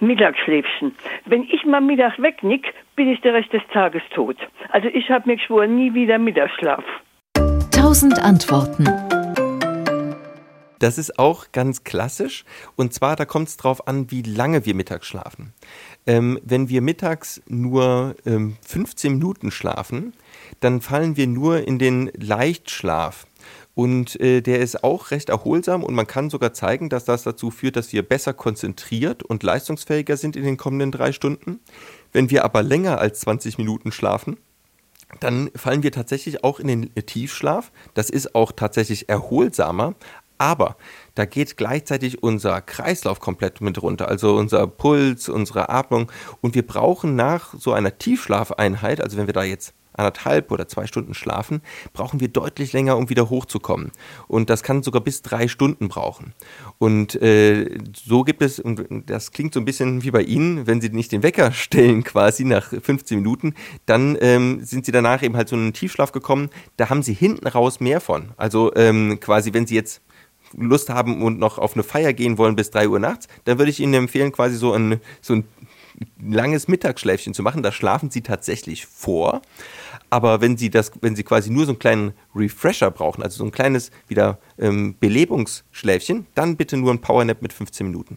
Mittagsschläfchen. Wenn ich mal mittags wegnick, bin ich der Rest des Tages tot. Also ich habe mir geschworen, nie wieder Mittagsschlaf. Tausend Antworten. Das ist auch ganz klassisch. Und zwar, da kommt es drauf an, wie lange wir mittags schlafen. Ähm, wenn wir mittags nur ähm, 15 Minuten schlafen, dann fallen wir nur in den Leichtschlaf. Und äh, der ist auch recht erholsam und man kann sogar zeigen, dass das dazu führt, dass wir besser konzentriert und leistungsfähiger sind in den kommenden drei Stunden. Wenn wir aber länger als 20 Minuten schlafen, dann fallen wir tatsächlich auch in den Tiefschlaf. Das ist auch tatsächlich erholsamer, aber da geht gleichzeitig unser Kreislauf komplett mit runter, also unser Puls, unsere Atmung. Und wir brauchen nach so einer Tiefschlafeinheit, also wenn wir da jetzt anderthalb oder zwei Stunden schlafen, brauchen wir deutlich länger, um wieder hochzukommen. Und das kann sogar bis drei Stunden brauchen. Und äh, so gibt es, und das klingt so ein bisschen wie bei Ihnen, wenn Sie nicht den Wecker stellen quasi nach 15 Minuten, dann ähm, sind Sie danach eben halt so in einen Tiefschlaf gekommen. Da haben Sie hinten raus mehr von. Also ähm, quasi, wenn Sie jetzt Lust haben und noch auf eine Feier gehen wollen bis 3 Uhr nachts, dann würde ich Ihnen empfehlen, quasi so ein, so ein langes Mittagsschläfchen zu machen. Da schlafen Sie tatsächlich vor. Aber wenn Sie das, wenn Sie quasi nur so einen kleinen Refresher brauchen, also so ein kleines wieder ähm, Belebungsschläfchen, dann bitte nur ein Powernap mit 15 Minuten.